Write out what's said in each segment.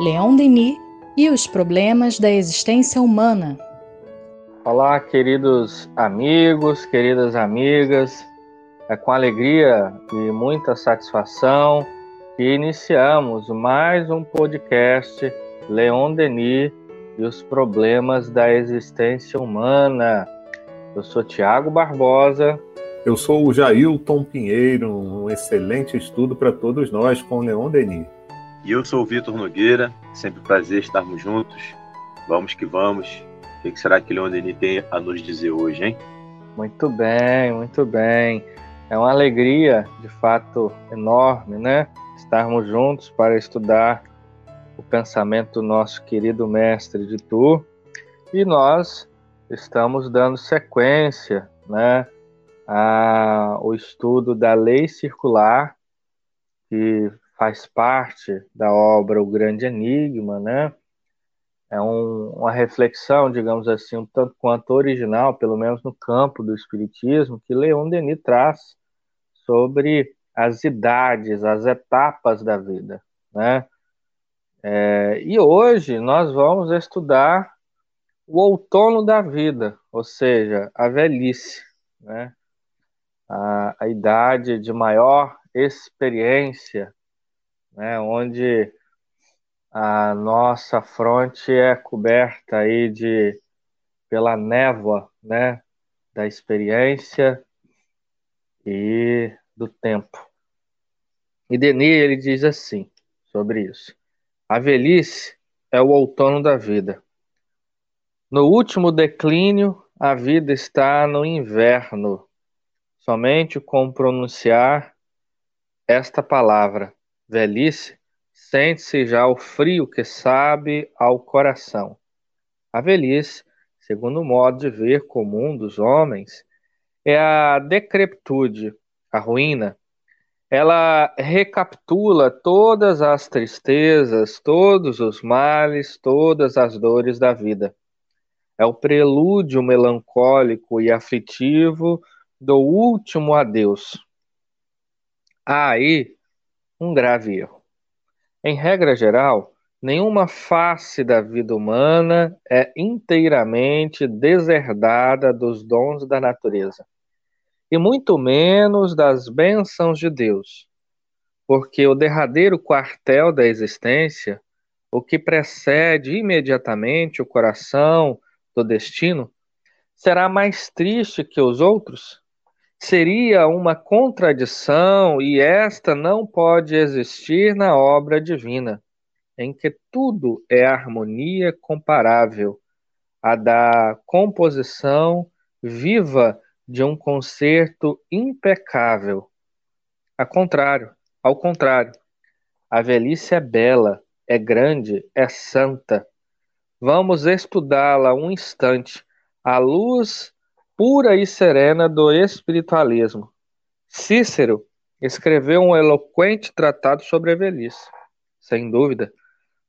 Leon Denis e os problemas da existência humana. Olá, queridos amigos, queridas amigas. É com alegria e muita satisfação que iniciamos mais um podcast Leon Denis e os problemas da existência humana. Eu sou Tiago Barbosa. Eu sou o Jailton Pinheiro, um excelente estudo para todos nós com Leon Denis. E eu sou o Vitor Nogueira, sempre um prazer estarmos juntos. Vamos que vamos. O que será que Leon Denis tem a nos dizer hoje, hein? Muito bem, muito bem. É uma alegria, de fato, enorme, né? Estarmos juntos para estudar o pensamento do nosso querido mestre de Tours. E nós estamos dando sequência, né? ao estudo da lei circular, que faz parte da obra O Grande Enigma, né? É um, uma reflexão, digamos assim, um tanto quanto original, pelo menos no campo do espiritismo, que Leon Denis traz sobre as idades, as etapas da vida, né? É, e hoje nós vamos estudar o outono da vida, ou seja, a velhice, né? a, a idade de maior experiência né, onde a nossa fronte é coberta aí de pela névoa, né, da experiência e do tempo. E Denis ele diz assim sobre isso: a velhice é o outono da vida. No último declínio, a vida está no inverno. Somente com pronunciar esta palavra velhice, sente-se já o frio que sabe ao coração. A velhice, segundo o modo de ver comum dos homens, é a decrepitude, a ruína. Ela recapitula todas as tristezas, todos os males, todas as dores da vida. É o prelúdio melancólico e aflitivo do último adeus. Há aí um grave erro. Em regra geral, nenhuma face da vida humana é inteiramente deserdada dos dons da natureza, e muito menos das bênçãos de Deus, porque o derradeiro quartel da existência, o que precede imediatamente o coração do destino, será mais triste que os outros? Seria uma contradição e esta não pode existir na obra divina, em que tudo é harmonia comparável à da composição viva de um concerto impecável. Ao contrário, ao contrário, a velhice é bela, é grande, é santa. Vamos estudá-la um instante à luz pura e serena do espiritualismo. Cícero escreveu um eloquente tratado sobre a velhice. Sem dúvida,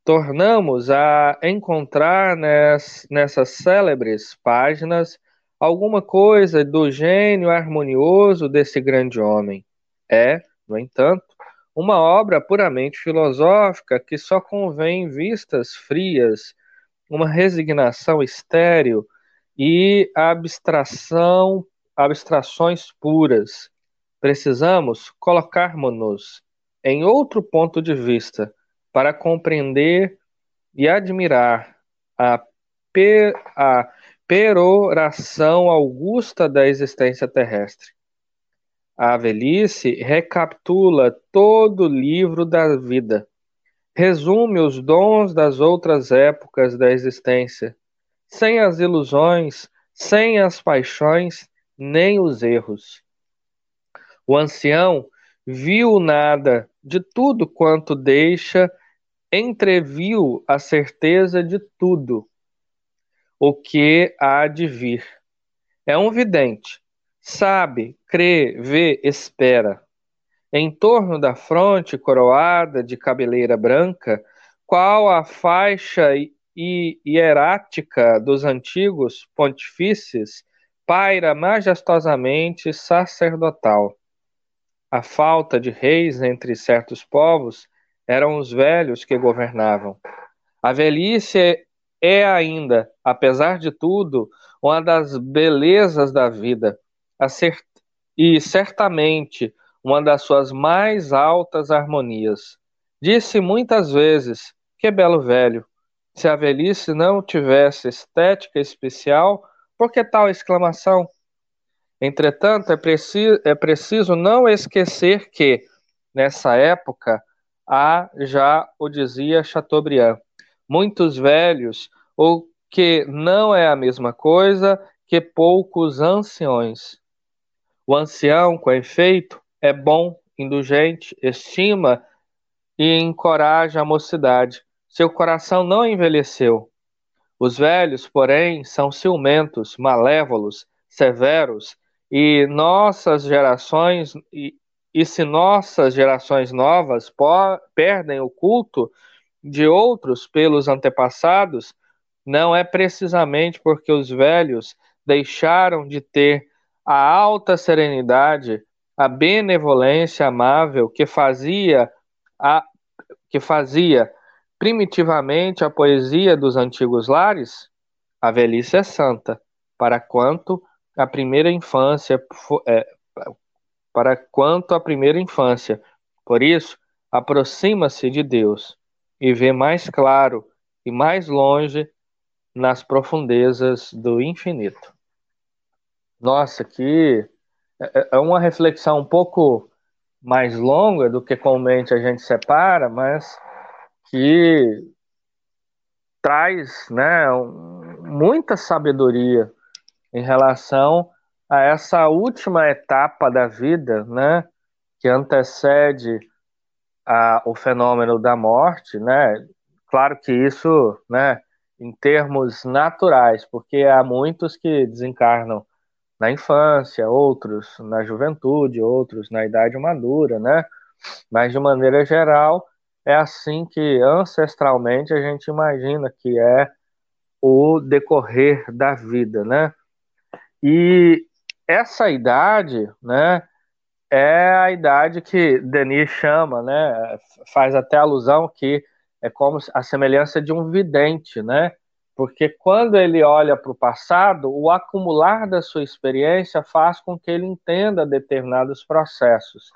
tornamos a encontrar nessas célebres páginas alguma coisa do gênio harmonioso desse grande homem. É, no entanto, uma obra puramente filosófica que só convém vistas frias, uma resignação estéril e abstração, abstrações puras. Precisamos colocarmos-nos em outro ponto de vista para compreender e admirar a, per, a peroração augusta da existência terrestre. A velhice recapitula todo o livro da vida, resume os dons das outras épocas da existência sem as ilusões, sem as paixões, nem os erros. O ancião viu nada de tudo quanto deixa, entreviu a certeza de tudo o que há de vir. É um vidente, sabe, crê, vê, espera. Em torno da fronte coroada de cabeleira branca, qual a faixa e hierática dos antigos pontifícios paira majestosamente sacerdotal. A falta de reis entre certos povos eram os velhos que governavam. A velhice é ainda, apesar de tudo, uma das belezas da vida, e certamente uma das suas mais altas harmonias. Disse muitas vezes: Que belo velho! Se a velhice não tivesse estética especial, por que tal exclamação? Entretanto, é preciso, é preciso não esquecer que, nessa época, há, já o dizia Chateaubriand, muitos velhos, ou que não é a mesma coisa que poucos anciões. O ancião, com efeito, é bom, indulgente, estima e encoraja a mocidade. Seu coração não envelheceu. Os velhos, porém, são ciumentos, malévolos, severos, e nossas gerações e, e se nossas gerações novas perdem o culto de outros pelos antepassados, não é precisamente porque os velhos deixaram de ter a alta serenidade, a benevolência amável que fazia a que fazia primitivamente a poesia dos antigos lares, a velhice é santa, para quanto a primeira infância é, para quanto a primeira infância. Por isso, aproxima-se de Deus e vê mais claro e mais longe nas profundezas do infinito. Nossa, que é, é uma reflexão um pouco mais longa do que comumente a gente separa, mas que traz né, muita sabedoria em relação a essa última etapa da vida, né, que antecede a, o fenômeno da morte, né? Claro que isso, né, em termos naturais, porque há muitos que desencarnam na infância, outros na juventude, outros na idade madura, né? Mas de maneira geral, é assim que ancestralmente a gente imagina que é o decorrer da vida, né? E essa idade, né, é a idade que Denis chama, né, faz até alusão que é como a semelhança de um vidente, né? Porque quando ele olha para o passado, o acumular da sua experiência faz com que ele entenda determinados processos.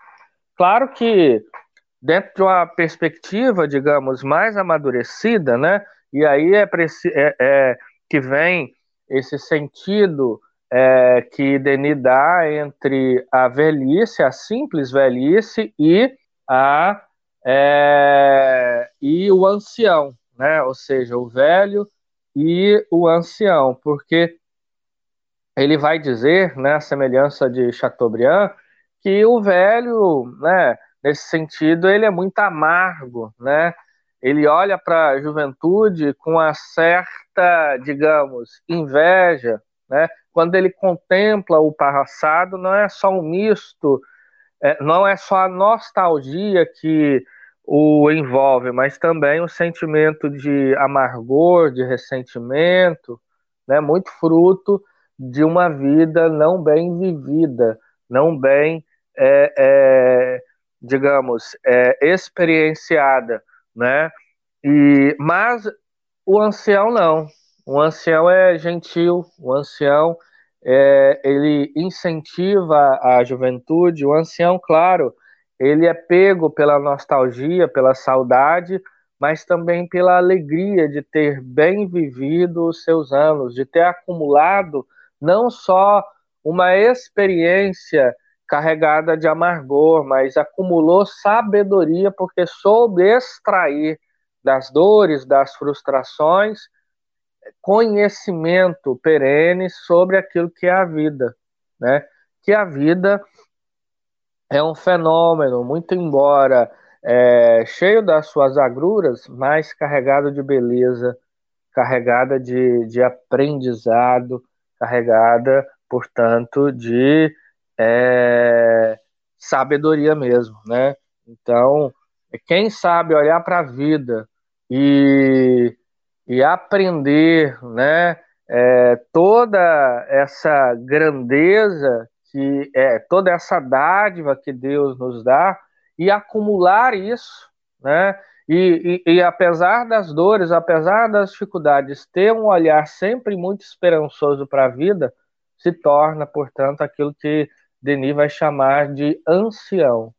Claro que dentro de uma perspectiva, digamos, mais amadurecida, né? E aí é, é, é que vem esse sentido é, que Denis dá entre a velhice, a simples velhice e a é, e o ancião, né? Ou seja, o velho e o ancião, porque ele vai dizer, né, a semelhança de Chateaubriand, que o velho, né, nesse sentido, ele é muito amargo, né? Ele olha para a juventude com uma certa, digamos, inveja, né? Quando ele contempla o passado, não é só um misto, é, não é só a nostalgia que o envolve, mas também um sentimento de amargor, de ressentimento, né? Muito fruto de uma vida não bem vivida, não bem, é, é, digamos, é, experienciada, né? E, mas o ancião não. O ancião é gentil, o ancião é, ele incentiva a juventude. O ancião, claro, ele é pego pela nostalgia, pela saudade, mas também pela alegria de ter bem vivido os seus anos, de ter acumulado não só uma experiência carregada de amargor, mas acumulou sabedoria porque soube extrair das dores, das frustrações conhecimento perene sobre aquilo que é a vida, né? Que a vida é um fenômeno, muito embora é, cheio das suas agruras, mas carregado de beleza, carregada de, de aprendizado, carregada, portanto, de é, sabedoria mesmo, né? Então, quem sabe olhar para a vida e e aprender, né, é, toda essa grandeza que é toda essa dádiva que Deus nos dá e acumular isso, né? E, e, e, apesar das dores, apesar das dificuldades, ter um olhar sempre muito esperançoso para a vida se torna, portanto, aquilo que Denis vai chamar de ancião,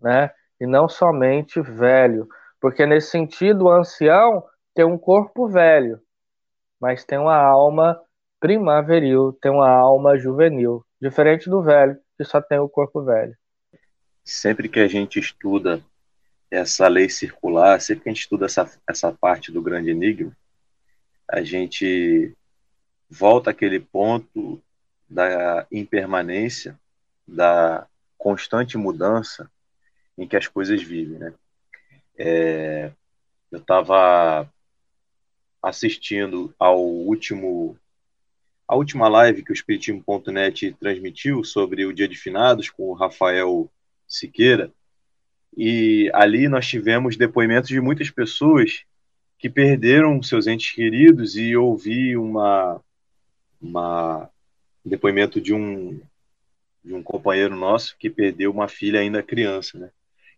né? E não somente velho, porque nesse sentido o ancião tem um corpo velho, mas tem uma alma primaveril, tem uma alma juvenil, diferente do velho que só tem o corpo velho. Sempre que a gente estuda essa lei circular, sempre que a gente estuda essa, essa parte do grande enigma, a gente volta àquele ponto da impermanência, da constante mudança em que as coisas vivem, né? É, eu estava assistindo ao último a última live que o Espiritismo.net transmitiu sobre o Dia de Finados com o Rafael Siqueira, e ali nós tivemos depoimentos de muitas pessoas que perderam seus entes queridos e ouvi uma, uma depoimento de um de um companheiro nosso que perdeu uma filha ainda criança, né?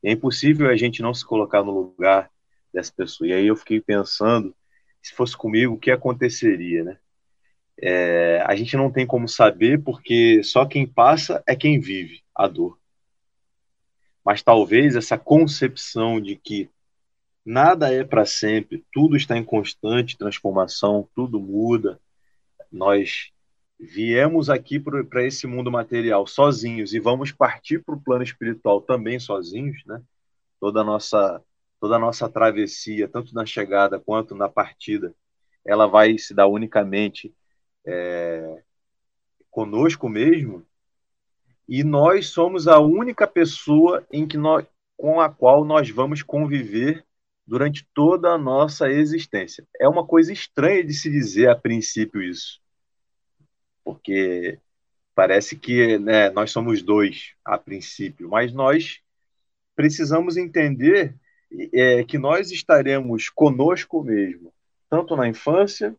é impossível a gente não se colocar no lugar dessa pessoa. E aí eu fiquei pensando, se fosse comigo, o que aconteceria, né? É, a gente não tem como saber porque só quem passa é quem vive a dor mas talvez essa concepção de que nada é para sempre, tudo está em constante transformação, tudo muda. Nós viemos aqui para esse mundo material sozinhos e vamos partir para o plano espiritual também sozinhos, né? Toda a nossa toda a nossa travessia, tanto na chegada quanto na partida, ela vai se dar unicamente é, conosco mesmo e nós somos a única pessoa em que nós, com a qual nós vamos conviver durante toda a nossa existência. É uma coisa estranha de se dizer a princípio isso, porque parece que né, nós somos dois a princípio, mas nós precisamos entender é, que nós estaremos conosco mesmo, tanto na infância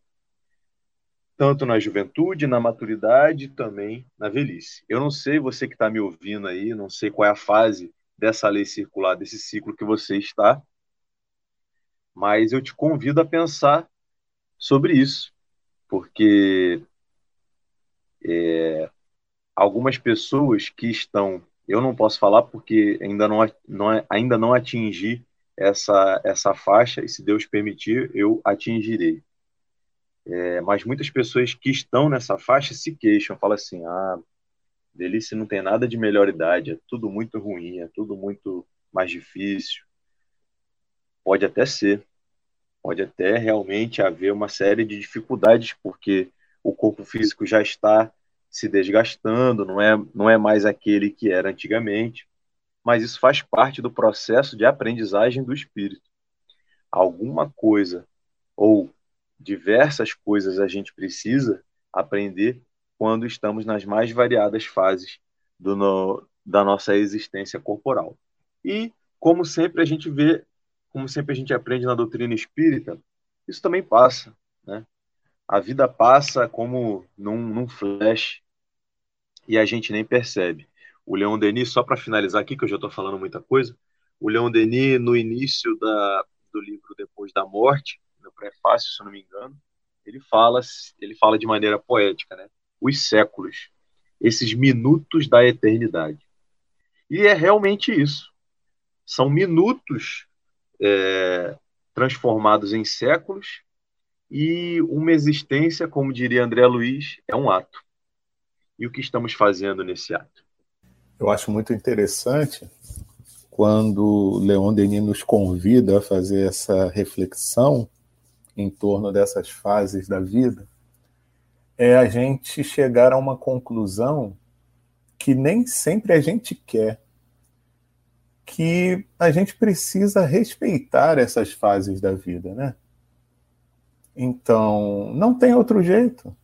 tanto na juventude, na maturidade, também na velhice. Eu não sei, você que está me ouvindo aí, não sei qual é a fase dessa lei circular, desse ciclo que você está, mas eu te convido a pensar sobre isso, porque é, algumas pessoas que estão, eu não posso falar porque ainda não, não, ainda não atingi essa, essa faixa, e se Deus permitir, eu atingirei é, mas muitas pessoas que estão nessa faixa se queixam, falam assim: ah, velhice não tem nada de melhor idade, é tudo muito ruim, é tudo muito mais difícil. Pode até ser, pode até realmente haver uma série de dificuldades, porque o corpo físico já está se desgastando, não é, não é mais aquele que era antigamente, mas isso faz parte do processo de aprendizagem do espírito. Alguma coisa, ou diversas coisas a gente precisa aprender quando estamos nas mais variadas fases do no, da nossa existência corporal. E, como sempre a gente vê, como sempre a gente aprende na doutrina espírita, isso também passa. Né? A vida passa como num, num flash e a gente nem percebe. O Leon Denis, só para finalizar aqui, que eu já estou falando muita coisa, o Leon Denis, no início da, do livro Depois da Morte, no prefácio, se eu não me engano, ele fala, ele fala de maneira poética, né? Os séculos, esses minutos da eternidade. E é realmente isso. São minutos é, transformados em séculos e uma existência, como diria André Luiz, é um ato. E o que estamos fazendo nesse ato? Eu acho muito interessante quando Leon Denis nos convida a fazer essa reflexão em torno dessas fases da vida, é a gente chegar a uma conclusão que nem sempre a gente quer, que a gente precisa respeitar essas fases da vida, né? Então, não tem outro jeito.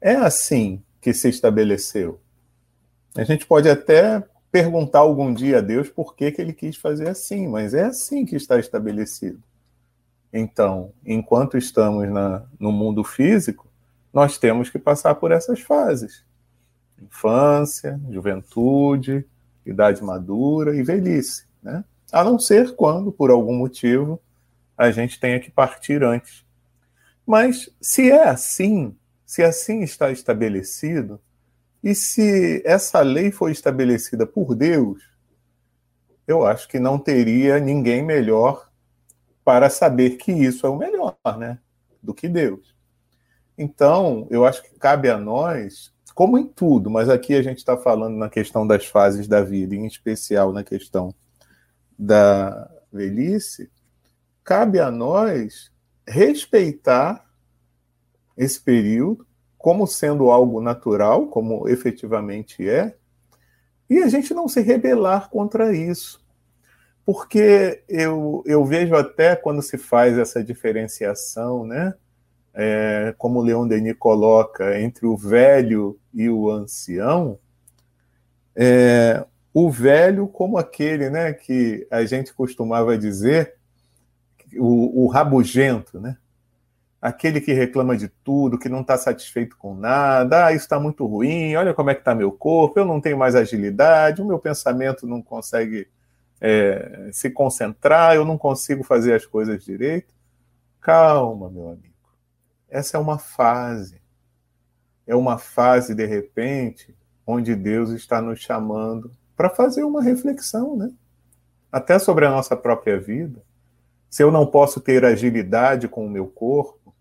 É assim que se estabeleceu. A gente pode até perguntar algum dia a Deus por que, que ele quis fazer assim, mas é assim que está estabelecido. Então, enquanto estamos na, no mundo físico, nós temos que passar por essas fases: infância, juventude, idade madura e velhice. Né? a não ser quando, por algum motivo, a gente tenha que partir antes. Mas se é assim, se assim está estabelecido, e se essa lei foi estabelecida por Deus, eu acho que não teria ninguém melhor para saber que isso é o melhor, né? Do que Deus. Então, eu acho que cabe a nós, como em tudo, mas aqui a gente está falando na questão das fases da vida, em especial na questão da velhice, cabe a nós respeitar esse período como sendo algo natural, como efetivamente é, e a gente não se rebelar contra isso. Porque eu, eu vejo até quando se faz essa diferenciação, né? É, como Leon Denis coloca, entre o velho e o ancião, é, o velho como aquele né, que a gente costumava dizer, o, o rabugento, né? aquele que reclama de tudo, que não está satisfeito com nada, ah, isso está muito ruim, olha como é que está meu corpo, eu não tenho mais agilidade, o meu pensamento não consegue é, se concentrar, eu não consigo fazer as coisas direito. Calma, meu amigo. Essa é uma fase. É uma fase, de repente, onde Deus está nos chamando para fazer uma reflexão, né? Até sobre a nossa própria vida. Se eu não posso ter agilidade com o meu corpo,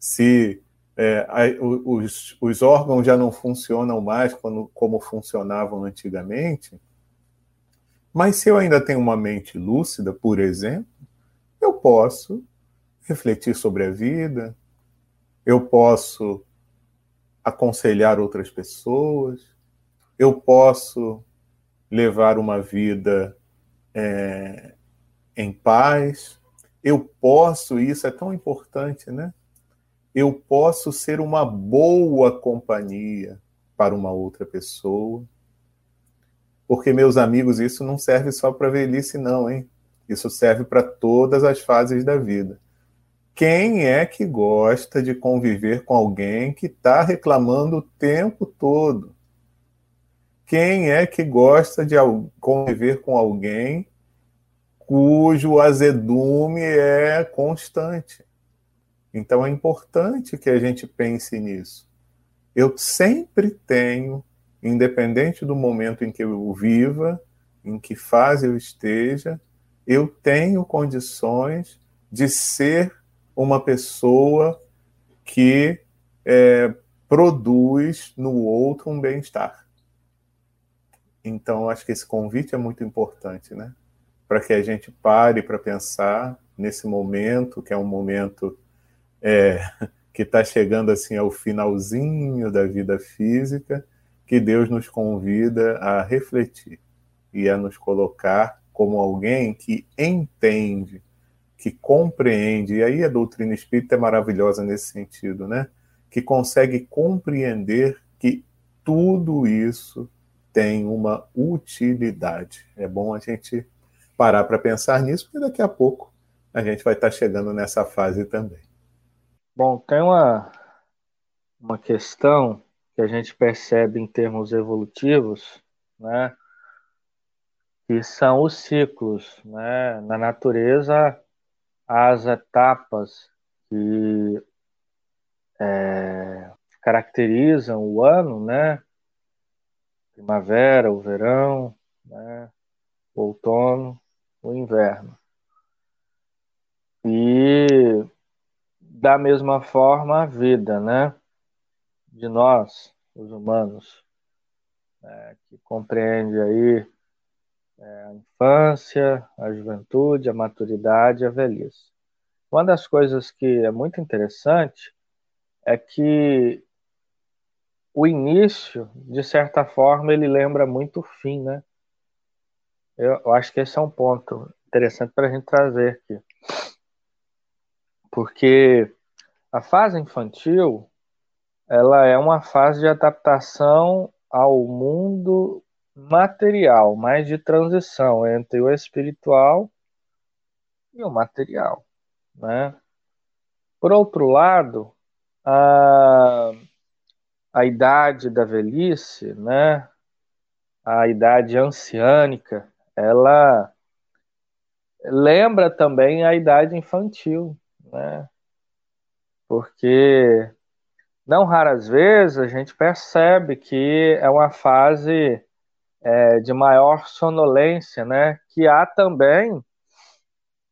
se é, os, os, órgãos já não funcionam mais quando, como funcionavam antigamente, mas se eu ainda tenho uma mente lúcida, por exemplo, eu posso refletir sobre a vida, eu posso aconselhar outras pessoas, eu posso levar uma vida é, em paz, eu posso, isso é tão importante, né? eu posso ser uma boa companhia para uma outra pessoa. Porque, meus amigos, isso não serve só para velhice, não, hein? Isso serve para todas as fases da vida. Quem é que gosta de conviver com alguém que está reclamando o tempo todo? Quem é que gosta de conviver com alguém cujo azedume é constante? Então é importante que a gente pense nisso. Eu sempre tenho, independente do momento em que eu viva, em que fase eu esteja, eu tenho condições de ser uma pessoa que é, produz no outro um bem-estar. Então, acho que esse convite é muito importante, né? Para que a gente pare para pensar nesse momento, que é um momento é, que está chegando assim ao finalzinho da vida física, que Deus nos convida a refletir e a nos colocar como alguém que entende, que compreende, e aí a doutrina espírita é maravilhosa nesse sentido, né? Que consegue compreender que tudo isso tem uma utilidade. É bom a gente parar para pensar nisso, porque daqui a pouco a gente vai estar tá chegando nessa fase também. Bom, tem uma, uma questão que a gente percebe em termos evolutivos, né? Que são os ciclos, né? Na natureza, as etapas que é, caracterizam o ano, né? Primavera, o verão, né? o outono, o inverno. E da mesma forma a vida, né? De nós, os humanos, é, que compreende aí é, a infância, a juventude, a maturidade, a velhice. Uma das coisas que é muito interessante é que o início, de certa forma, ele lembra muito o fim, né? Eu, eu acho que esse é um ponto interessante para a gente trazer aqui porque a fase infantil ela é uma fase de adaptação ao mundo material, mais de transição entre o espiritual e o material, né? Por outro lado, a, a idade da velhice, né? A idade anciânica, ela lembra também a idade infantil, né? Porque não raras vezes a gente percebe que é uma fase é, de maior sonolência, né? Que há também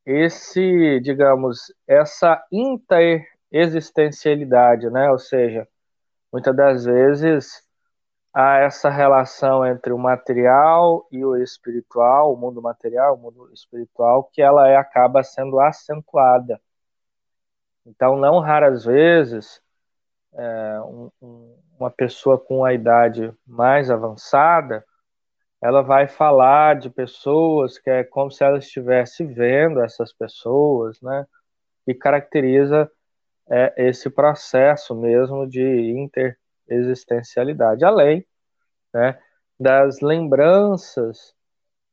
esse, digamos, essa interexistencialidade, né? Ou seja, muitas das vezes há essa relação entre o material e o espiritual, o mundo material, o mundo espiritual, que ela é, acaba sendo acentuada. Então, não raras vezes, é, um, um, uma pessoa com a idade mais avançada, ela vai falar de pessoas que é como se ela estivesse vendo essas pessoas, né? E caracteriza é, esse processo mesmo de interexistencialidade, além né, das lembranças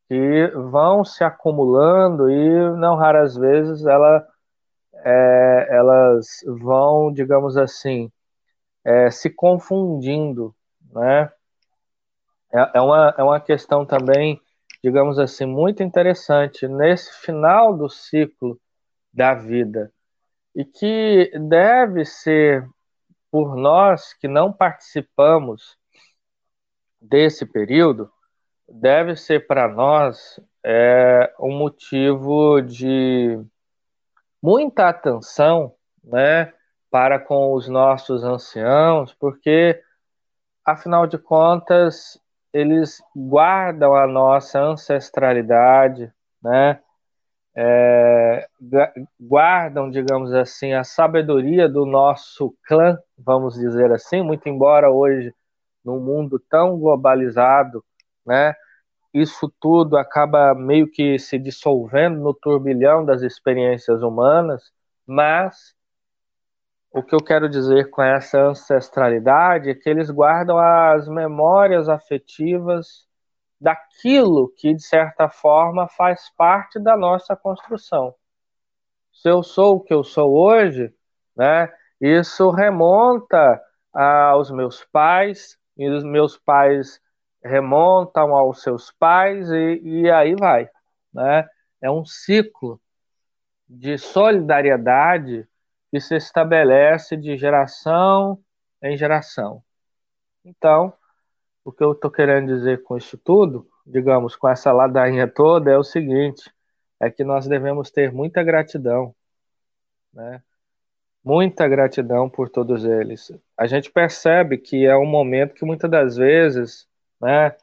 que vão se acumulando e não raras vezes ela, é, elas vão, digamos assim, é, se confundindo, né? é, é, uma, é uma questão também, digamos assim, muito interessante nesse final do ciclo da vida e que deve ser por nós que não participamos desse período, deve ser para nós é, um motivo de muita atenção, né, para com os nossos anciãos, porque afinal de contas eles guardam a nossa ancestralidade, né? É, guardam, digamos assim, a sabedoria do nosso clã, vamos dizer assim, muito embora hoje, num mundo tão globalizado, né, isso tudo acaba meio que se dissolvendo no turbilhão das experiências humanas, mas o que eu quero dizer com essa ancestralidade é que eles guardam as memórias afetivas daquilo que, de certa forma, faz parte da nossa construção. Se eu sou o que eu sou hoje, né, isso remonta aos meus pais, e os meus pais remontam aos seus pais, e, e aí vai. Né? É um ciclo de solidariedade que se estabelece de geração em geração. Então, o que eu estou querendo dizer com isso tudo, digamos, com essa ladainha toda, é o seguinte: é que nós devemos ter muita gratidão, né? Muita gratidão por todos eles. A gente percebe que é um momento que muitas das vezes, né,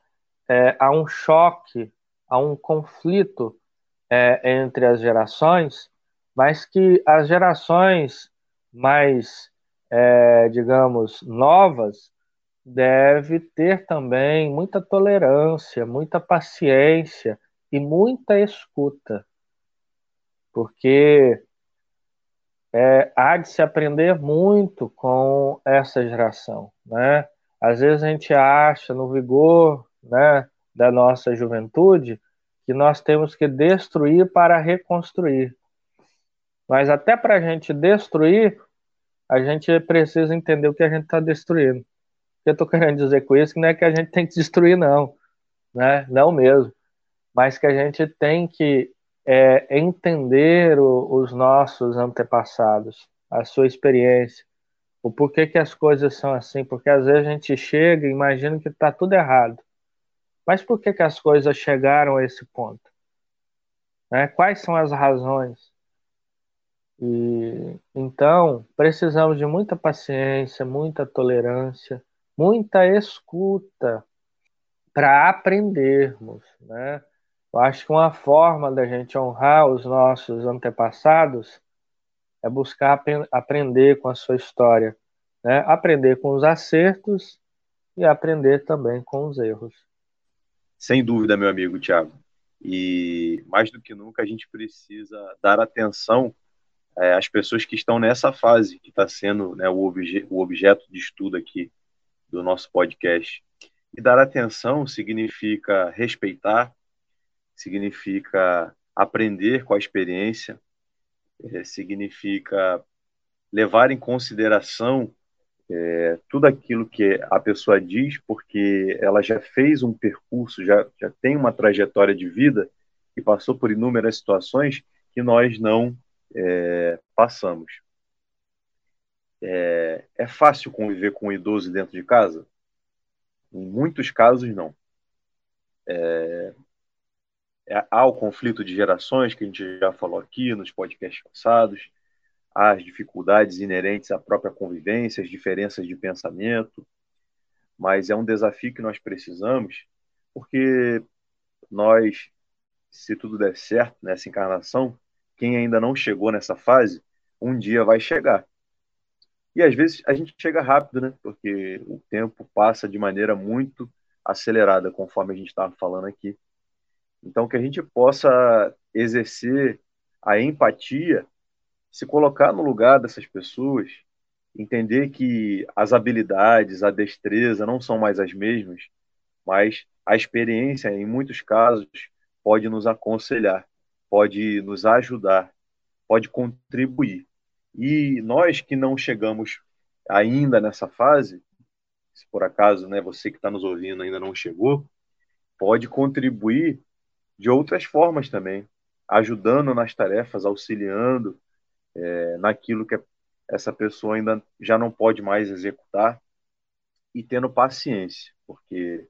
é, há um choque, há um conflito é, entre as gerações, mas que as gerações mais, é, digamos, novas deve ter também muita tolerância, muita paciência e muita escuta, porque é, há de se aprender muito com essa geração, né? Às vezes a gente acha no vigor, né, da nossa juventude que nós temos que destruir para reconstruir. Mas até para a gente destruir, a gente precisa entender o que a gente está destruindo. Que eu estou querendo dizer com isso não é que a gente tem que destruir, não. Né? Não mesmo. Mas que a gente tem que é, entender o, os nossos antepassados, a sua experiência, o porquê que as coisas são assim. Porque às vezes a gente chega e imagina que está tudo errado. Mas por que, que as coisas chegaram a esse ponto? Né? Quais são as razões? E então precisamos de muita paciência, muita tolerância, muita escuta para aprendermos, né? Eu acho que uma forma da gente honrar os nossos antepassados é buscar ap aprender com a sua história, né? Aprender com os acertos e aprender também com os erros. Sem dúvida, meu amigo Tiago. E mais do que nunca a gente precisa dar atenção é, as pessoas que estão nessa fase, que está sendo né, o, obje o objeto de estudo aqui do nosso podcast. E dar atenção significa respeitar, significa aprender com a experiência, é, significa levar em consideração é, tudo aquilo que a pessoa diz, porque ela já fez um percurso, já, já tem uma trajetória de vida e passou por inúmeras situações que nós não é, passamos. É, é fácil conviver com um idoso dentro de casa? Em muitos casos, não. É, é, há o conflito de gerações, que a gente já falou aqui nos podcasts passados, há as dificuldades inerentes à própria convivência, as diferenças de pensamento, mas é um desafio que nós precisamos, porque nós, se tudo der certo nessa encarnação, quem ainda não chegou nessa fase, um dia vai chegar. E às vezes a gente chega rápido, né? Porque o tempo passa de maneira muito acelerada, conforme a gente estava falando aqui. Então, que a gente possa exercer a empatia, se colocar no lugar dessas pessoas, entender que as habilidades, a destreza não são mais as mesmas, mas a experiência, em muitos casos, pode nos aconselhar, pode nos ajudar, pode contribuir. E nós que não chegamos ainda nessa fase, se por acaso né, você que está nos ouvindo ainda não chegou, pode contribuir de outras formas também, ajudando nas tarefas, auxiliando é, naquilo que essa pessoa ainda já não pode mais executar e tendo paciência, porque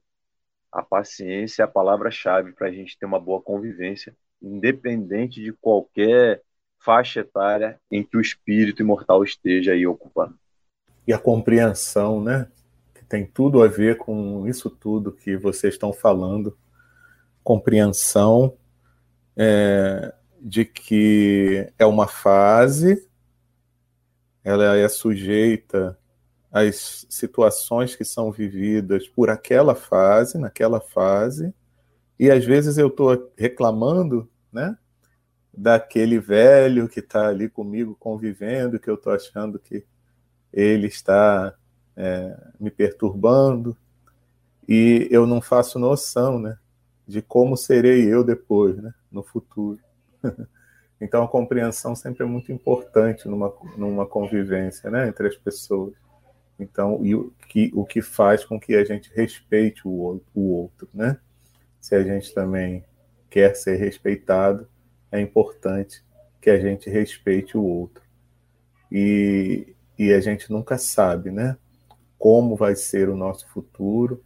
a paciência é a palavra-chave para a gente ter uma boa convivência, independente de qualquer faixa etária em que o espírito imortal esteja aí ocupando. E a compreensão, né? Que tem tudo a ver com isso tudo que vocês estão falando compreensão é, de que é uma fase, ela é sujeita às situações que são vividas por aquela fase, naquela fase, e às vezes eu estou reclamando, né? Daquele velho que está ali comigo convivendo, que eu estou achando que ele está é, me perturbando, e eu não faço noção, né? de como serei eu depois, né, no futuro. então a compreensão sempre é muito importante numa, numa convivência, né, entre as pessoas. Então, e o que, o que faz com que a gente respeite o, o outro, né? Se a gente também quer ser respeitado, é importante que a gente respeite o outro. E, e a gente nunca sabe, né? Como vai ser o nosso futuro,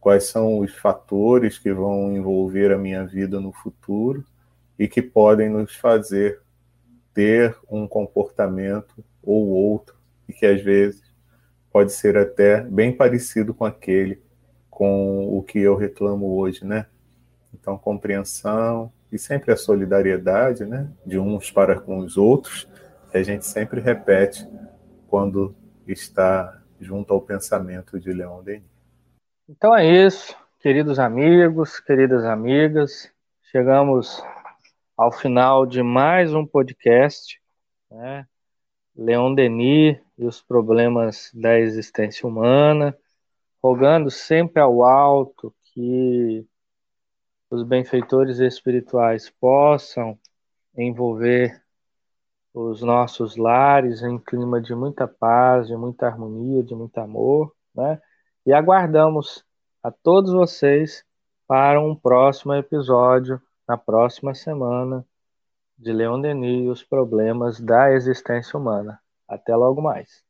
quais são os fatores que vão envolver a minha vida no futuro e que podem nos fazer ter um comportamento ou outro e que às vezes pode ser até bem parecido com aquele com o que eu reclamo hoje, né? Então, compreensão e sempre a solidariedade, né, de uns para com os outros, que a gente sempre repete quando está junto ao pensamento de Leon Denis. Então é isso, queridos amigos, queridas amigas. Chegamos ao final de mais um podcast, né? Leon Denis e os problemas da existência humana, rogando sempre ao alto que os benfeitores espirituais possam envolver os nossos lares em clima de muita paz, de muita harmonia, de muito amor, né? e aguardamos a todos vocês para um próximo episódio na próxima semana de Leon Denis e os problemas da existência humana. Até logo mais.